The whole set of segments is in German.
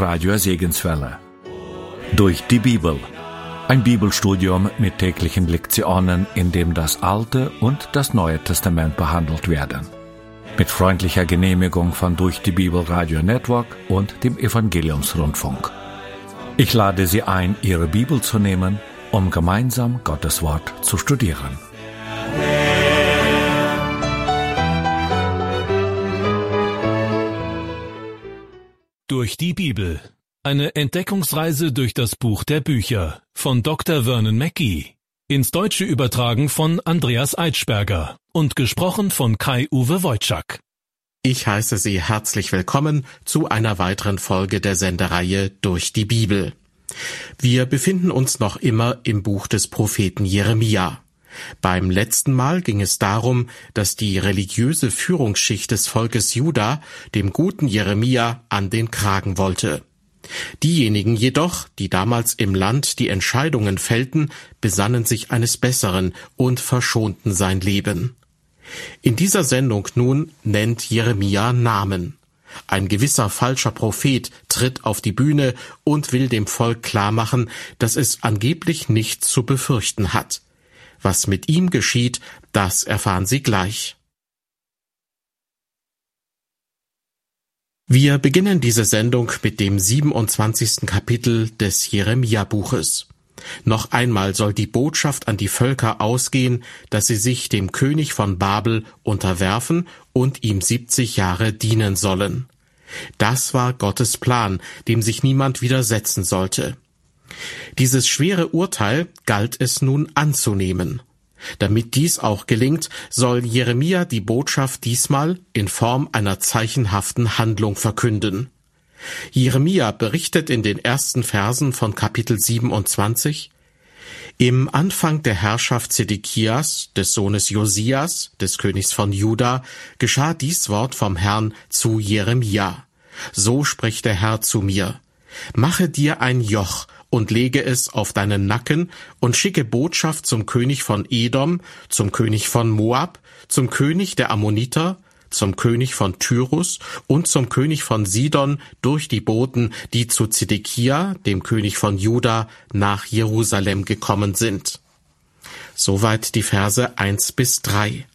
Radio Segenswelle. Durch die Bibel. Ein Bibelstudium mit täglichen Lektionen, in dem das Alte und das Neue Testament behandelt werden. Mit freundlicher Genehmigung von Durch die Bibel Radio Network und dem Evangeliumsrundfunk. Ich lade Sie ein, Ihre Bibel zu nehmen, um gemeinsam Gottes Wort zu studieren. Durch die Bibel. Eine Entdeckungsreise durch das Buch der Bücher von Dr. Vernon Mackey. Ins Deutsche übertragen von Andreas Eitschberger und gesprochen von Kai-Uwe Wojczak. Ich heiße Sie herzlich willkommen zu einer weiteren Folge der Sendereihe Durch die Bibel. Wir befinden uns noch immer im Buch des Propheten Jeremia. Beim letzten Mal ging es darum, dass die religiöse Führungsschicht des Volkes Juda dem guten Jeremia an den Kragen wollte. Diejenigen jedoch, die damals im Land die Entscheidungen fällten, besannen sich eines Besseren und verschonten sein Leben. In dieser Sendung nun nennt Jeremia Namen. Ein gewisser falscher Prophet tritt auf die Bühne und will dem Volk klarmachen, dass es angeblich nichts zu befürchten hat. Was mit ihm geschieht, das erfahren Sie gleich. Wir beginnen diese Sendung mit dem 27. Kapitel des Jeremia-Buches. Noch einmal soll die Botschaft an die Völker ausgehen, dass sie sich dem König von Babel unterwerfen und ihm 70 Jahre dienen sollen. Das war Gottes Plan, dem sich niemand widersetzen sollte. Dieses schwere Urteil galt es nun anzunehmen. Damit dies auch gelingt, soll Jeremia die Botschaft diesmal in Form einer zeichenhaften Handlung verkünden. Jeremia berichtet in den ersten Versen von Kapitel 27 Im Anfang der Herrschaft Zedekias, des Sohnes Josias, des Königs von Juda, geschah dies Wort vom Herrn zu Jeremia. So spricht der Herr zu mir. Mache dir ein Joch und lege es auf deinen Nacken und schicke Botschaft zum König von Edom, zum König von Moab, zum König der Ammoniter, zum König von Tyrus und zum König von Sidon durch die Boten, die zu Zedekia, dem König von Juda, nach Jerusalem gekommen sind. Soweit die Verse eins bis drei.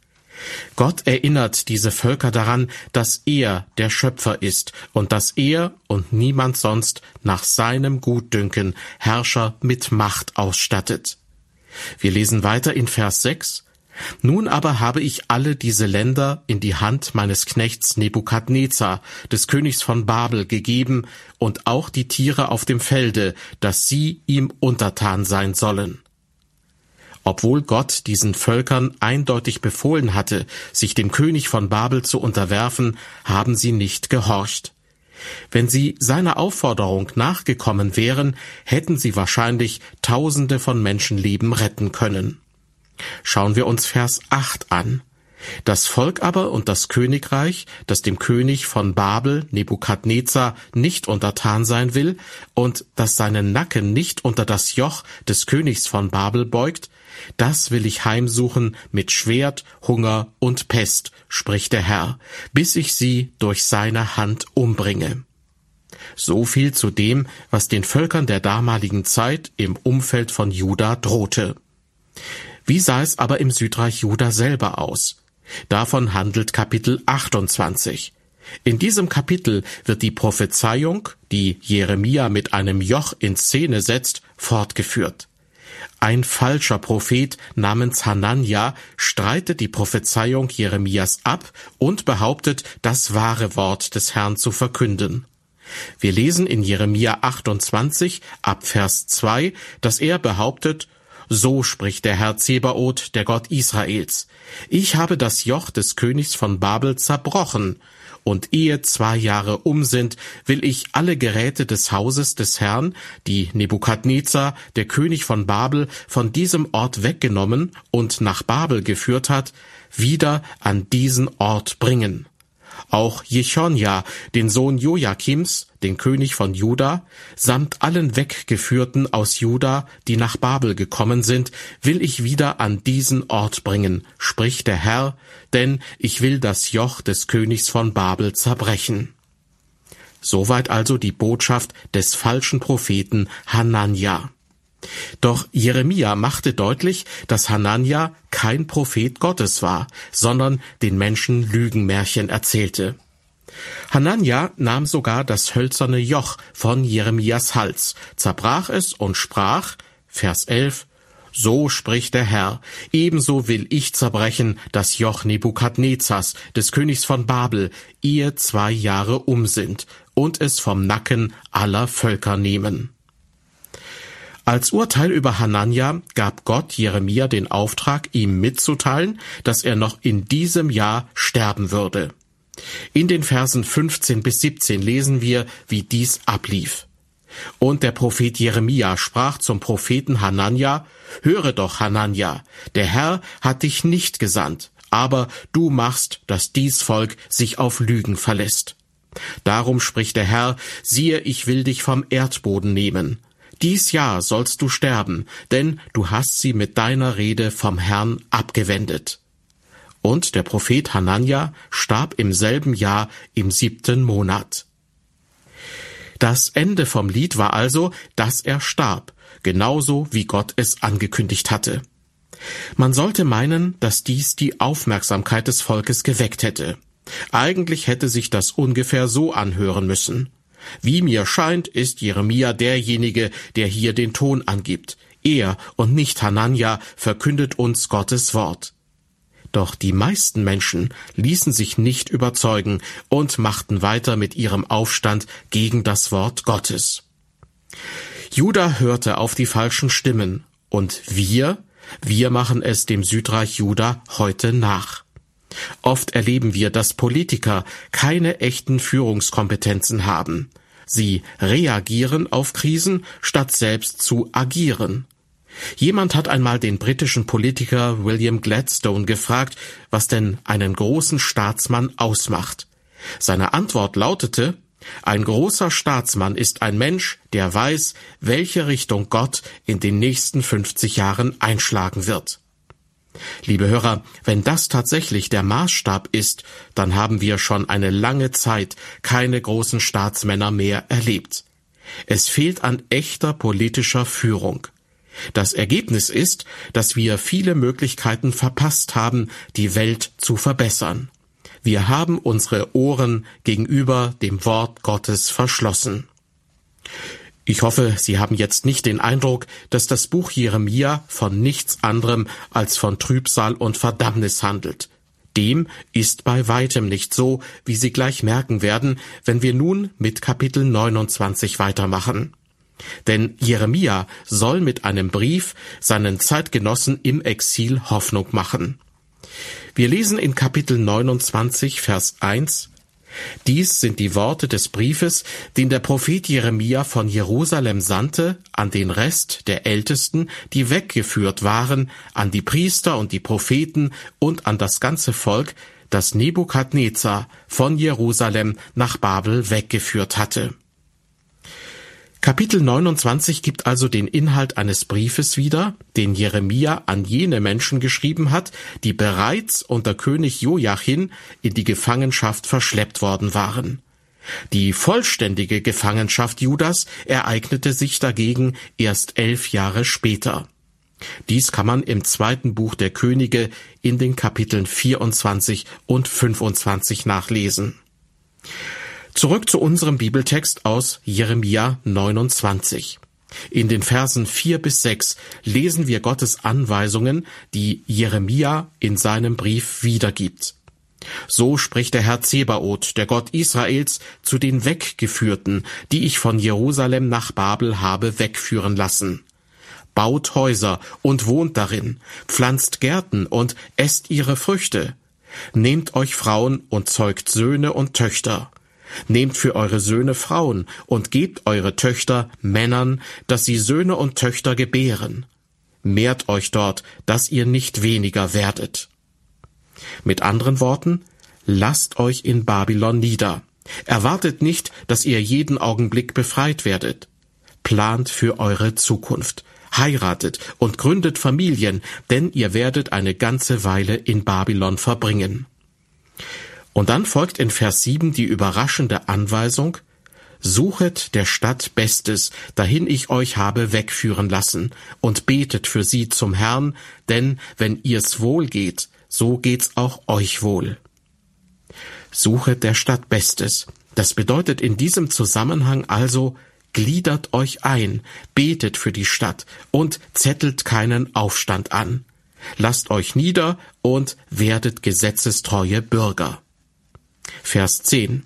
Gott erinnert diese Völker daran, dass er der Schöpfer ist und dass er und niemand sonst nach seinem Gutdünken Herrscher mit Macht ausstattet. Wir lesen weiter in Vers 6. Nun aber habe ich alle diese Länder in die Hand meines Knechts Nebukadnezar, des Königs von Babel, gegeben und auch die Tiere auf dem Felde, dass sie ihm untertan sein sollen. Obwohl Gott diesen Völkern eindeutig befohlen hatte, sich dem König von Babel zu unterwerfen, haben sie nicht gehorcht. Wenn sie seiner Aufforderung nachgekommen wären, hätten sie wahrscheinlich Tausende von Menschenleben retten können. Schauen wir uns Vers 8 an. Das Volk aber und das Königreich, das dem König von Babel, Nebukadnezar, nicht untertan sein will und das seinen Nacken nicht unter das Joch des Königs von Babel beugt, das will ich heimsuchen mit Schwert, Hunger und Pest, spricht der Herr, bis ich sie durch seine Hand umbringe. So viel zu dem, was den Völkern der damaligen Zeit im Umfeld von Juda drohte. Wie sah es aber im Südreich Juda selber aus? Davon handelt Kapitel 28. In diesem Kapitel wird die Prophezeiung, die Jeremia mit einem Joch in Szene setzt, fortgeführt. Ein falscher Prophet namens Hanania streitet die Prophezeiung Jeremias ab und behauptet, das wahre Wort des Herrn zu verkünden. Wir lesen in Jeremia 28 ab Vers 2, dass er behauptet, so spricht der Herr Zebaoth, der Gott Israels. Ich habe das Joch des Königs von Babel zerbrochen und ehe zwei Jahre um sind, will ich alle Geräte des Hauses des Herrn, die Nebukadnezar, der König von Babel, von diesem Ort weggenommen und nach Babel geführt hat, wieder an diesen Ort bringen. Auch Jechonja, den Sohn Joachims, den König von Juda, samt allen Weggeführten aus Juda, die nach Babel gekommen sind, will ich wieder an diesen Ort bringen, spricht der Herr, denn ich will das Joch des Königs von Babel zerbrechen. Soweit also die Botschaft des falschen Propheten Hanania. Doch Jeremia machte deutlich, dass Hanania kein Prophet Gottes war, sondern den Menschen Lügenmärchen erzählte. Hanania nahm sogar das hölzerne Joch von Jeremias Hals, zerbrach es und sprach, Vers 11, so spricht der Herr, ebenso will ich zerbrechen das Joch Nebukadnezars, des Königs von Babel, ehe zwei Jahre um sind, und es vom Nacken aller Völker nehmen. Als Urteil über Hanania gab Gott Jeremia den Auftrag, ihm mitzuteilen, dass er noch in diesem Jahr sterben würde. In den Versen 15 bis 17 lesen wir, wie dies ablief. Und der Prophet Jeremia sprach zum Propheten Hanania, Höre doch, Hanania, der Herr hat dich nicht gesandt, aber du machst, dass dies Volk sich auf Lügen verlässt. Darum spricht der Herr, siehe, ich will dich vom Erdboden nehmen. Dies Jahr sollst du sterben, denn du hast sie mit deiner Rede vom Herrn abgewendet. Und der Prophet Hanania starb im selben Jahr im siebten Monat. Das Ende vom Lied war also, dass er starb, genauso wie Gott es angekündigt hatte. Man sollte meinen, dass dies die Aufmerksamkeit des Volkes geweckt hätte. Eigentlich hätte sich das ungefähr so anhören müssen. Wie mir scheint, ist Jeremia derjenige, der hier den Ton angibt. Er und nicht Hanania verkündet uns Gottes Wort. Doch die meisten Menschen ließen sich nicht überzeugen und machten weiter mit ihrem Aufstand gegen das Wort Gottes. Juda hörte auf die falschen Stimmen, und wir, wir machen es dem Südreich Juda heute nach. Oft erleben wir, dass Politiker keine echten Führungskompetenzen haben. Sie reagieren auf Krisen, statt selbst zu agieren. Jemand hat einmal den britischen Politiker William Gladstone gefragt, was denn einen großen Staatsmann ausmacht. Seine Antwort lautete, ein großer Staatsmann ist ein Mensch, der weiß, welche Richtung Gott in den nächsten 50 Jahren einschlagen wird. Liebe Hörer, wenn das tatsächlich der Maßstab ist, dann haben wir schon eine lange Zeit keine großen Staatsmänner mehr erlebt. Es fehlt an echter politischer Führung. Das Ergebnis ist, dass wir viele Möglichkeiten verpasst haben, die Welt zu verbessern. Wir haben unsere Ohren gegenüber dem Wort Gottes verschlossen. Ich hoffe, Sie haben jetzt nicht den Eindruck, dass das Buch Jeremia von nichts anderem als von Trübsal und Verdammnis handelt. Dem ist bei weitem nicht so, wie Sie gleich merken werden, wenn wir nun mit Kapitel 29 weitermachen. Denn Jeremia soll mit einem Brief seinen Zeitgenossen im Exil Hoffnung machen. Wir lesen in Kapitel 29, Vers 1 dies sind die Worte des Briefes, den der Prophet Jeremia von Jerusalem sandte an den Rest der Ältesten, die weggeführt waren, an die Priester und die Propheten und an das ganze Volk, das Nebukadnezar von Jerusalem nach Babel weggeführt hatte. Kapitel 29 gibt also den Inhalt eines Briefes wieder, den Jeremia an jene Menschen geschrieben hat, die bereits unter König Joachim in die Gefangenschaft verschleppt worden waren. Die vollständige Gefangenschaft Judas ereignete sich dagegen erst elf Jahre später. Dies kann man im zweiten Buch der Könige in den Kapiteln 24 und 25 nachlesen. Zurück zu unserem Bibeltext aus Jeremia 29. In den Versen 4 bis 6 lesen wir Gottes Anweisungen, die Jeremia in seinem Brief wiedergibt. So spricht der Herr Zebaoth, der Gott Israels, zu den Weggeführten, die ich von Jerusalem nach Babel habe wegführen lassen. Baut Häuser und wohnt darin, pflanzt Gärten und esst ihre Früchte. Nehmt euch Frauen und zeugt Söhne und Töchter Nehmt für eure Söhne Frauen und gebt eure Töchter Männern, dass sie Söhne und Töchter gebären. Mehrt euch dort, dass ihr nicht weniger werdet. Mit anderen Worten, lasst euch in Babylon nieder. Erwartet nicht, dass ihr jeden Augenblick befreit werdet. Plant für eure Zukunft. Heiratet und gründet Familien, denn ihr werdet eine ganze Weile in Babylon verbringen. Und dann folgt in Vers 7 die überraschende Anweisung, Suchet der Stadt Bestes, dahin ich euch habe wegführen lassen, und betet für sie zum Herrn, denn wenn ihr's wohl geht, so geht's auch euch wohl. Suchet der Stadt Bestes. Das bedeutet in diesem Zusammenhang also, gliedert euch ein, betet für die Stadt und zettelt keinen Aufstand an. Lasst euch nieder und werdet gesetzestreue Bürger. Vers 10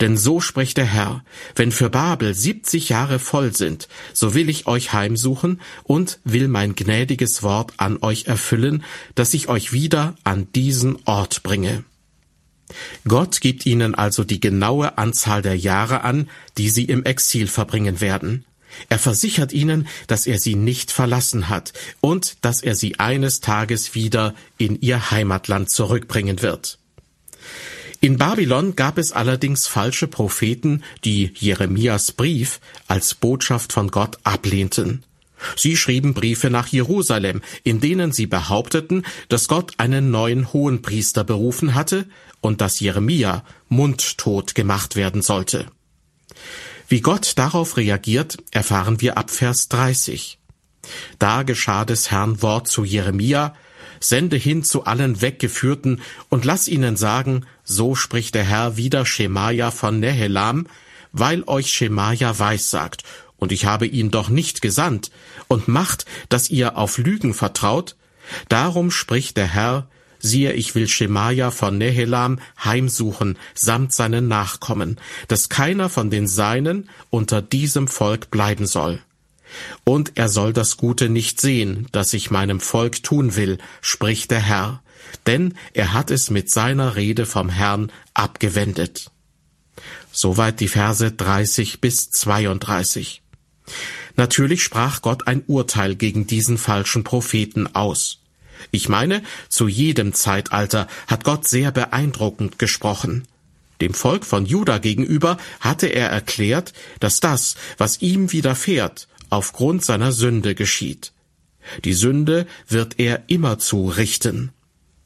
denn so spricht der Herr, wenn für Babel siebzig Jahre voll sind, so will ich euch heimsuchen und will mein gnädiges Wort an euch erfüllen, dass ich euch wieder an diesen Ort bringe. Gott gibt ihnen also die genaue Anzahl der Jahre an, die sie im Exil verbringen werden. Er versichert ihnen, dass er sie nicht verlassen hat und dass er sie eines Tages wieder in ihr Heimatland zurückbringen wird. In Babylon gab es allerdings falsche Propheten, die Jeremias Brief als Botschaft von Gott ablehnten. Sie schrieben Briefe nach Jerusalem, in denen sie behaupteten, dass Gott einen neuen Hohenpriester berufen hatte und dass Jeremia mundtot gemacht werden sollte. Wie Gott darauf reagiert, erfahren wir ab Vers 30. Da geschah des Herrn Wort zu Jeremia, sende hin zu allen Weggeführten und lass ihnen sagen, so spricht der Herr wieder Schemaja von Nehelam, weil euch Schemaja weissagt, und ich habe ihn doch nicht gesandt, und macht, dass ihr auf Lügen vertraut, darum spricht der Herr, siehe, ich will Schemaja von Nehelam heimsuchen, samt seinen Nachkommen, dass keiner von den Seinen unter diesem Volk bleiben soll. Und er soll das Gute nicht sehen, das ich meinem Volk tun will, spricht der Herr, denn er hat es mit seiner Rede vom Herrn abgewendet. Soweit die Verse 30 bis 32. Natürlich sprach Gott ein Urteil gegen diesen falschen Propheten aus. Ich meine, zu jedem Zeitalter hat Gott sehr beeindruckend gesprochen. Dem Volk von Juda gegenüber hatte er erklärt, dass das, was ihm widerfährt, aufgrund seiner Sünde geschieht. Die Sünde wird er immerzu richten.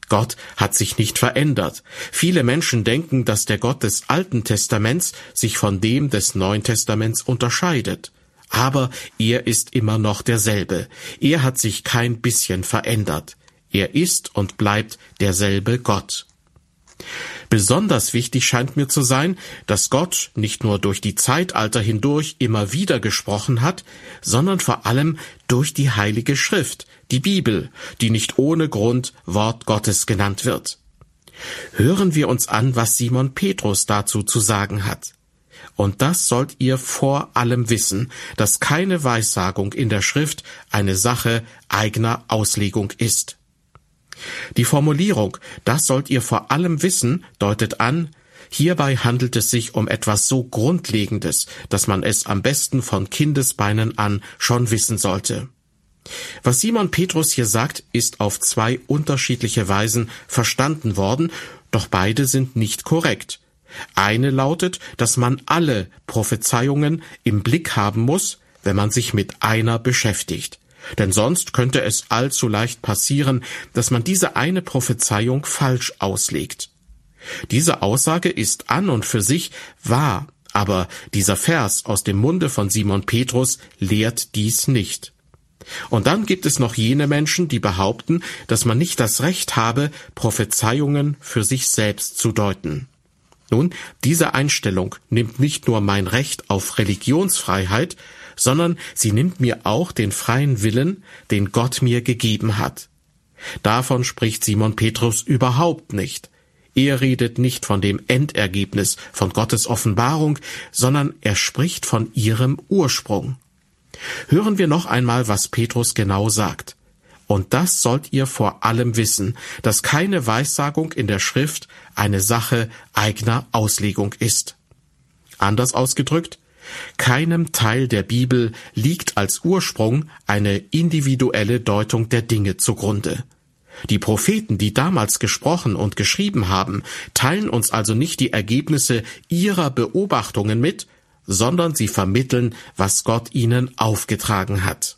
Gott hat sich nicht verändert. Viele Menschen denken, dass der Gott des Alten Testaments sich von dem des Neuen Testaments unterscheidet. Aber er ist immer noch derselbe. Er hat sich kein bisschen verändert. Er ist und bleibt derselbe Gott. Besonders wichtig scheint mir zu sein, dass Gott nicht nur durch die Zeitalter hindurch immer wieder gesprochen hat, sondern vor allem durch die Heilige Schrift, die Bibel, die nicht ohne Grund Wort Gottes genannt wird. Hören wir uns an, was Simon Petrus dazu zu sagen hat. Und das sollt ihr vor allem wissen, dass keine Weissagung in der Schrift eine Sache eigener Auslegung ist. Die Formulierung Das sollt ihr vor allem wissen deutet an, hierbei handelt es sich um etwas so Grundlegendes, dass man es am besten von Kindesbeinen an schon wissen sollte. Was Simon Petrus hier sagt, ist auf zwei unterschiedliche Weisen verstanden worden, doch beide sind nicht korrekt. Eine lautet, dass man alle Prophezeiungen im Blick haben muss, wenn man sich mit einer beschäftigt. Denn sonst könnte es allzu leicht passieren, dass man diese eine Prophezeiung falsch auslegt. Diese Aussage ist an und für sich wahr, aber dieser Vers aus dem Munde von Simon Petrus lehrt dies nicht. Und dann gibt es noch jene Menschen, die behaupten, dass man nicht das Recht habe, Prophezeiungen für sich selbst zu deuten. Nun, diese Einstellung nimmt nicht nur mein Recht auf Religionsfreiheit, sondern sie nimmt mir auch den freien Willen, den Gott mir gegeben hat. Davon spricht Simon Petrus überhaupt nicht. Er redet nicht von dem Endergebnis von Gottes Offenbarung, sondern er spricht von ihrem Ursprung. Hören wir noch einmal, was Petrus genau sagt. Und das sollt ihr vor allem wissen, dass keine Weissagung in der Schrift eine Sache eigener Auslegung ist. Anders ausgedrückt, Keinem Teil der Bibel liegt als Ursprung eine individuelle Deutung der Dinge zugrunde. Die Propheten, die damals gesprochen und geschrieben haben, teilen uns also nicht die Ergebnisse ihrer Beobachtungen mit, sondern sie vermitteln, was Gott ihnen aufgetragen hat.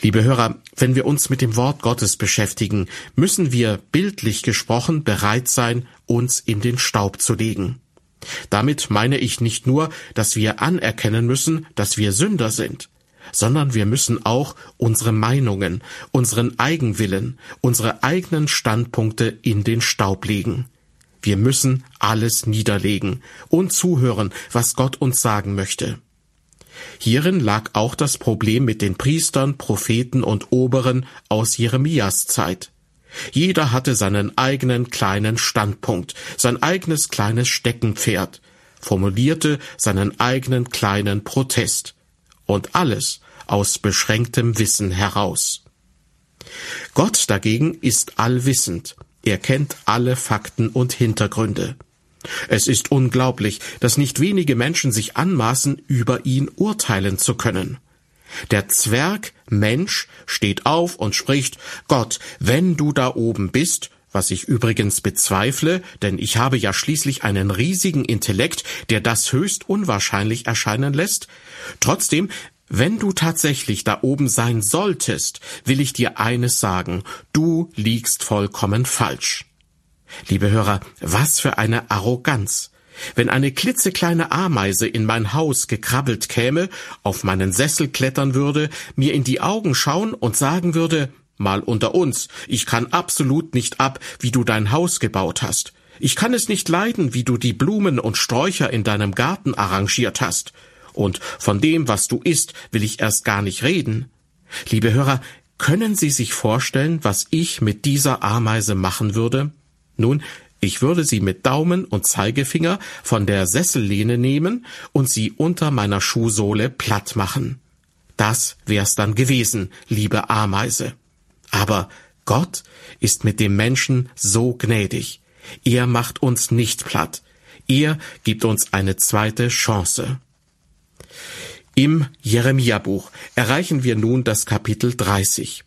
Liebe Hörer, wenn wir uns mit dem Wort Gottes beschäftigen, müssen wir bildlich gesprochen bereit sein, uns in den Staub zu legen. Damit meine ich nicht nur, dass wir anerkennen müssen, dass wir Sünder sind, sondern wir müssen auch unsere Meinungen, unseren Eigenwillen, unsere eigenen Standpunkte in den Staub legen. Wir müssen alles niederlegen und zuhören, was Gott uns sagen möchte. Hierin lag auch das Problem mit den Priestern, Propheten und Oberen aus Jeremias Zeit. Jeder hatte seinen eigenen kleinen Standpunkt, sein eigenes kleines Steckenpferd, formulierte seinen eigenen kleinen Protest. Und alles aus beschränktem Wissen heraus. Gott dagegen ist allwissend. Er kennt alle Fakten und Hintergründe. Es ist unglaublich, dass nicht wenige Menschen sich anmaßen, über ihn urteilen zu können. Der Zwerg Mensch steht auf und spricht Gott, wenn du da oben bist, was ich übrigens bezweifle, denn ich habe ja schließlich einen riesigen Intellekt, der das höchst unwahrscheinlich erscheinen lässt. Trotzdem, wenn du tatsächlich da oben sein solltest, will ich dir eines sagen, du liegst vollkommen falsch. Liebe Hörer, was für eine Arroganz. Wenn eine klitzekleine Ameise in mein Haus gekrabbelt käme, auf meinen Sessel klettern würde, mir in die Augen schauen und sagen würde, mal unter uns, ich kann absolut nicht ab, wie du dein Haus gebaut hast. Ich kann es nicht leiden, wie du die Blumen und Sträucher in deinem Garten arrangiert hast. Und von dem, was du isst, will ich erst gar nicht reden. Liebe Hörer, können Sie sich vorstellen, was ich mit dieser Ameise machen würde? Nun, ich würde sie mit Daumen und Zeigefinger von der Sessellehne nehmen und sie unter meiner Schuhsohle platt machen. Das wär's dann gewesen, liebe Ameise. Aber Gott ist mit dem Menschen so gnädig. Er macht uns nicht platt. Er gibt uns eine zweite Chance. Im Jeremia-Buch erreichen wir nun das Kapitel 30.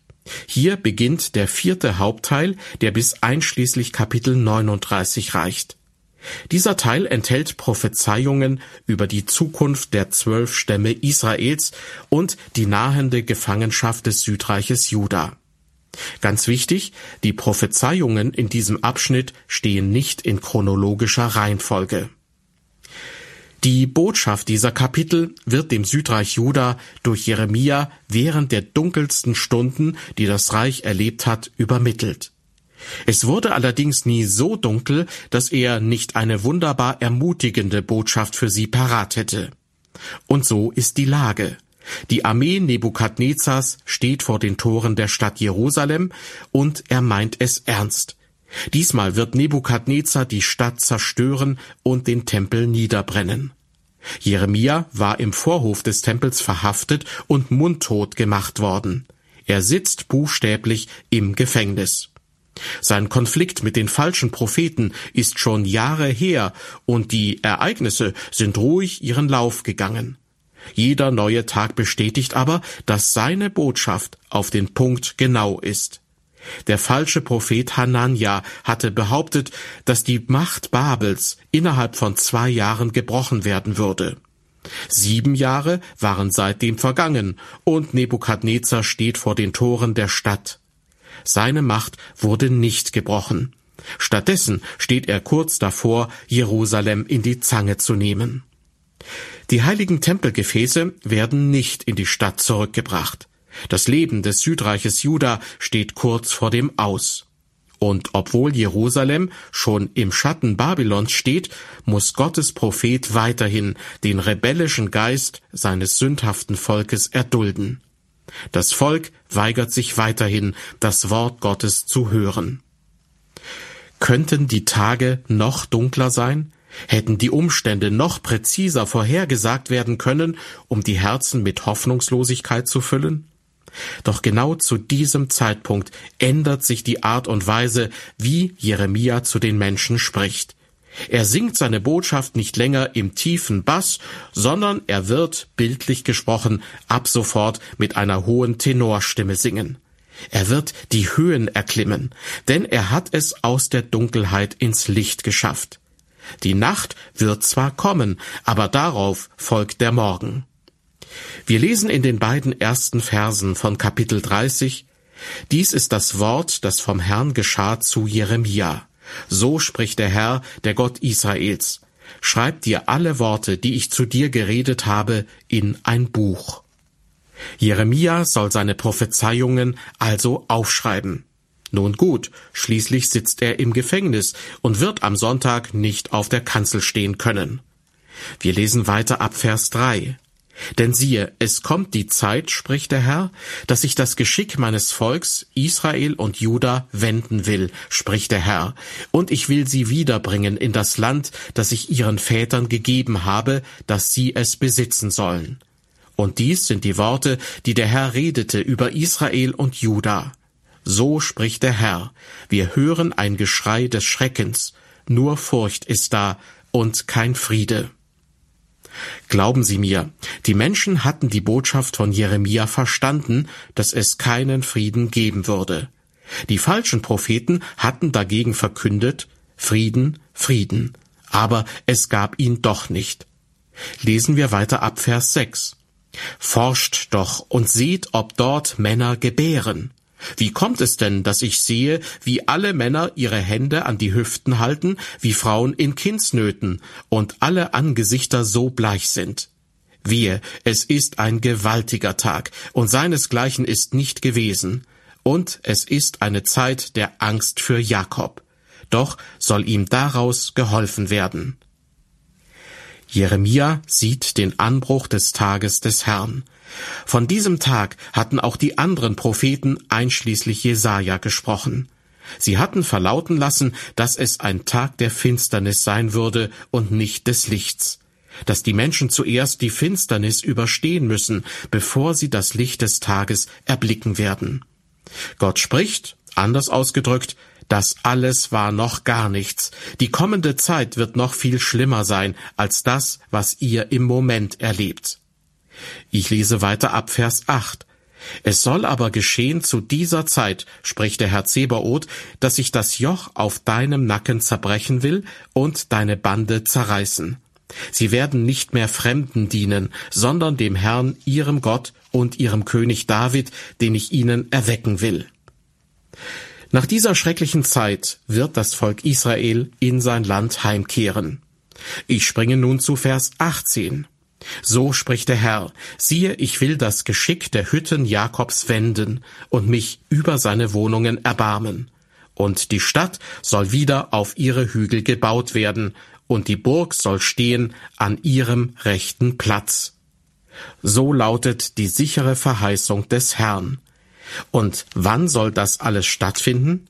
Hier beginnt der vierte Hauptteil, der bis einschließlich Kapitel 39 reicht. Dieser Teil enthält Prophezeiungen über die Zukunft der zwölf Stämme Israels und die nahende Gefangenschaft des Südreiches Juda. Ganz wichtig, die Prophezeiungen in diesem Abschnitt stehen nicht in chronologischer Reihenfolge. Die Botschaft dieser Kapitel wird dem Südreich Juda durch Jeremia während der dunkelsten Stunden, die das Reich erlebt hat, übermittelt. Es wurde allerdings nie so dunkel, dass er nicht eine wunderbar ermutigende Botschaft für sie parat hätte. Und so ist die Lage. Die Armee Nebukadnezars steht vor den Toren der Stadt Jerusalem und er meint es ernst. Diesmal wird Nebukadnezar die Stadt zerstören und den Tempel niederbrennen. Jeremia war im Vorhof des Tempels verhaftet und mundtot gemacht worden. Er sitzt buchstäblich im Gefängnis. Sein Konflikt mit den falschen Propheten ist schon Jahre her und die Ereignisse sind ruhig ihren Lauf gegangen. Jeder neue Tag bestätigt aber, dass seine Botschaft auf den Punkt genau ist. Der falsche Prophet Hanania hatte behauptet, dass die Macht Babels innerhalb von zwei Jahren gebrochen werden würde. Sieben Jahre waren seitdem vergangen und Nebukadnezar steht vor den Toren der Stadt. Seine Macht wurde nicht gebrochen. Stattdessen steht er kurz davor, Jerusalem in die Zange zu nehmen. Die heiligen Tempelgefäße werden nicht in die Stadt zurückgebracht. Das Leben des Südreiches Juda steht kurz vor dem Aus. Und obwohl Jerusalem schon im Schatten Babylons steht, muss Gottes Prophet weiterhin den rebellischen Geist seines sündhaften Volkes erdulden. Das Volk weigert sich weiterhin, das Wort Gottes zu hören. Könnten die Tage noch dunkler sein? Hätten die Umstände noch präziser vorhergesagt werden können, um die Herzen mit Hoffnungslosigkeit zu füllen? Doch genau zu diesem Zeitpunkt ändert sich die Art und Weise, wie Jeremia zu den Menschen spricht. Er singt seine Botschaft nicht länger im tiefen Bass, sondern er wird, bildlich gesprochen, ab sofort mit einer hohen Tenorstimme singen. Er wird die Höhen erklimmen, denn er hat es aus der Dunkelheit ins Licht geschafft. Die Nacht wird zwar kommen, aber darauf folgt der Morgen. Wir lesen in den beiden ersten Versen von Kapitel 30, dies ist das Wort, das vom Herrn geschah zu Jeremia. So spricht der Herr, der Gott Israels. schreib dir alle Worte, die ich zu dir geredet habe, in ein Buch. Jeremia soll seine Prophezeiungen also aufschreiben. Nun gut, schließlich sitzt er im Gefängnis und wird am Sonntag nicht auf der Kanzel stehen können. Wir lesen weiter ab Vers 3. Denn siehe, es kommt die Zeit, spricht der Herr, dass ich das Geschick meines Volks Israel und Juda wenden will, spricht der Herr, und ich will sie wiederbringen in das Land, das ich ihren Vätern gegeben habe, dass sie es besitzen sollen. Und dies sind die Worte, die der Herr redete über Israel und Juda. So spricht der Herr, wir hören ein Geschrei des Schreckens, nur Furcht ist da und kein Friede. Glauben Sie mir, die Menschen hatten die Botschaft von Jeremia verstanden, dass es keinen Frieden geben würde. Die falschen Propheten hatten dagegen verkündet Frieden, Frieden, aber es gab ihn doch nicht. Lesen wir weiter ab Vers 6. Forscht doch und seht, ob dort Männer gebären. Wie kommt es denn, dass ich sehe, wie alle Männer ihre Hände an die Hüften halten, wie Frauen in Kindsnöten, und alle Angesichter so bleich sind? Wehe, es ist ein gewaltiger Tag, und seinesgleichen ist nicht gewesen, und es ist eine Zeit der Angst für Jakob. Doch soll ihm daraus geholfen werden. Jeremia sieht den Anbruch des Tages des Herrn. Von diesem Tag hatten auch die anderen Propheten einschließlich Jesaja gesprochen. Sie hatten verlauten lassen, dass es ein Tag der Finsternis sein würde und nicht des Lichts, dass die Menschen zuerst die Finsternis überstehen müssen, bevor sie das Licht des Tages erblicken werden. Gott spricht, anders ausgedrückt, das alles war noch gar nichts. Die kommende Zeit wird noch viel schlimmer sein als das, was ihr im Moment erlebt. Ich lese weiter ab Vers 8. Es soll aber geschehen zu dieser Zeit, spricht der Herr Zebaoth, dass ich das Joch auf deinem Nacken zerbrechen will und deine Bande zerreißen. Sie werden nicht mehr Fremden dienen, sondern dem Herrn, ihrem Gott und ihrem König David, den ich ihnen erwecken will. Nach dieser schrecklichen Zeit wird das Volk Israel in sein Land heimkehren. Ich springe nun zu Vers 18. So spricht der Herr, siehe, ich will das Geschick der Hütten Jakobs wenden und mich über seine Wohnungen erbarmen. Und die Stadt soll wieder auf ihre Hügel gebaut werden, und die Burg soll stehen an ihrem rechten Platz. So lautet die sichere Verheißung des Herrn. Und wann soll das alles stattfinden?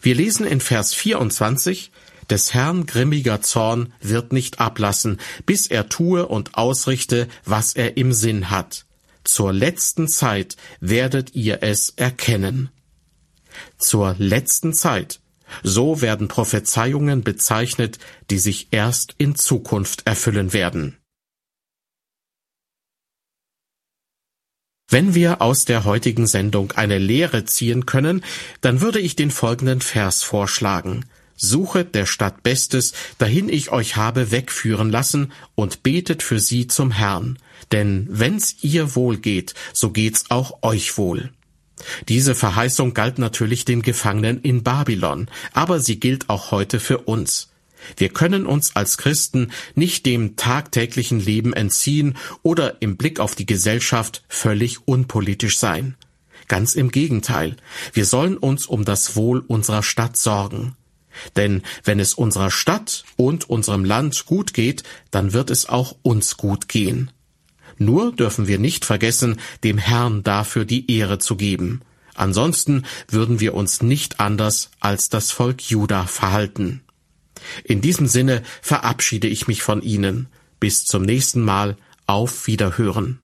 Wir lesen in Vers 24, des Herrn grimmiger Zorn wird nicht ablassen, bis er tue und ausrichte, was er im Sinn hat. Zur letzten Zeit werdet ihr es erkennen. Zur letzten Zeit. So werden Prophezeiungen bezeichnet, die sich erst in Zukunft erfüllen werden. Wenn wir aus der heutigen Sendung eine Lehre ziehen können, dann würde ich den folgenden Vers vorschlagen. Suchet der Stadt Bestes, dahin ich euch habe wegführen lassen, und betet für sie zum Herrn. Denn wenn's ihr wohl geht, so geht's auch euch wohl. Diese Verheißung galt natürlich den Gefangenen in Babylon, aber sie gilt auch heute für uns. Wir können uns als Christen nicht dem tagtäglichen Leben entziehen oder im Blick auf die Gesellschaft völlig unpolitisch sein. Ganz im Gegenteil, wir sollen uns um das Wohl unserer Stadt sorgen. Denn wenn es unserer Stadt und unserem Land gut geht, dann wird es auch uns gut gehen. Nur dürfen wir nicht vergessen, dem Herrn dafür die Ehre zu geben. Ansonsten würden wir uns nicht anders als das Volk Juda verhalten. In diesem Sinne verabschiede ich mich von Ihnen. Bis zum nächsten Mal. Auf Wiederhören.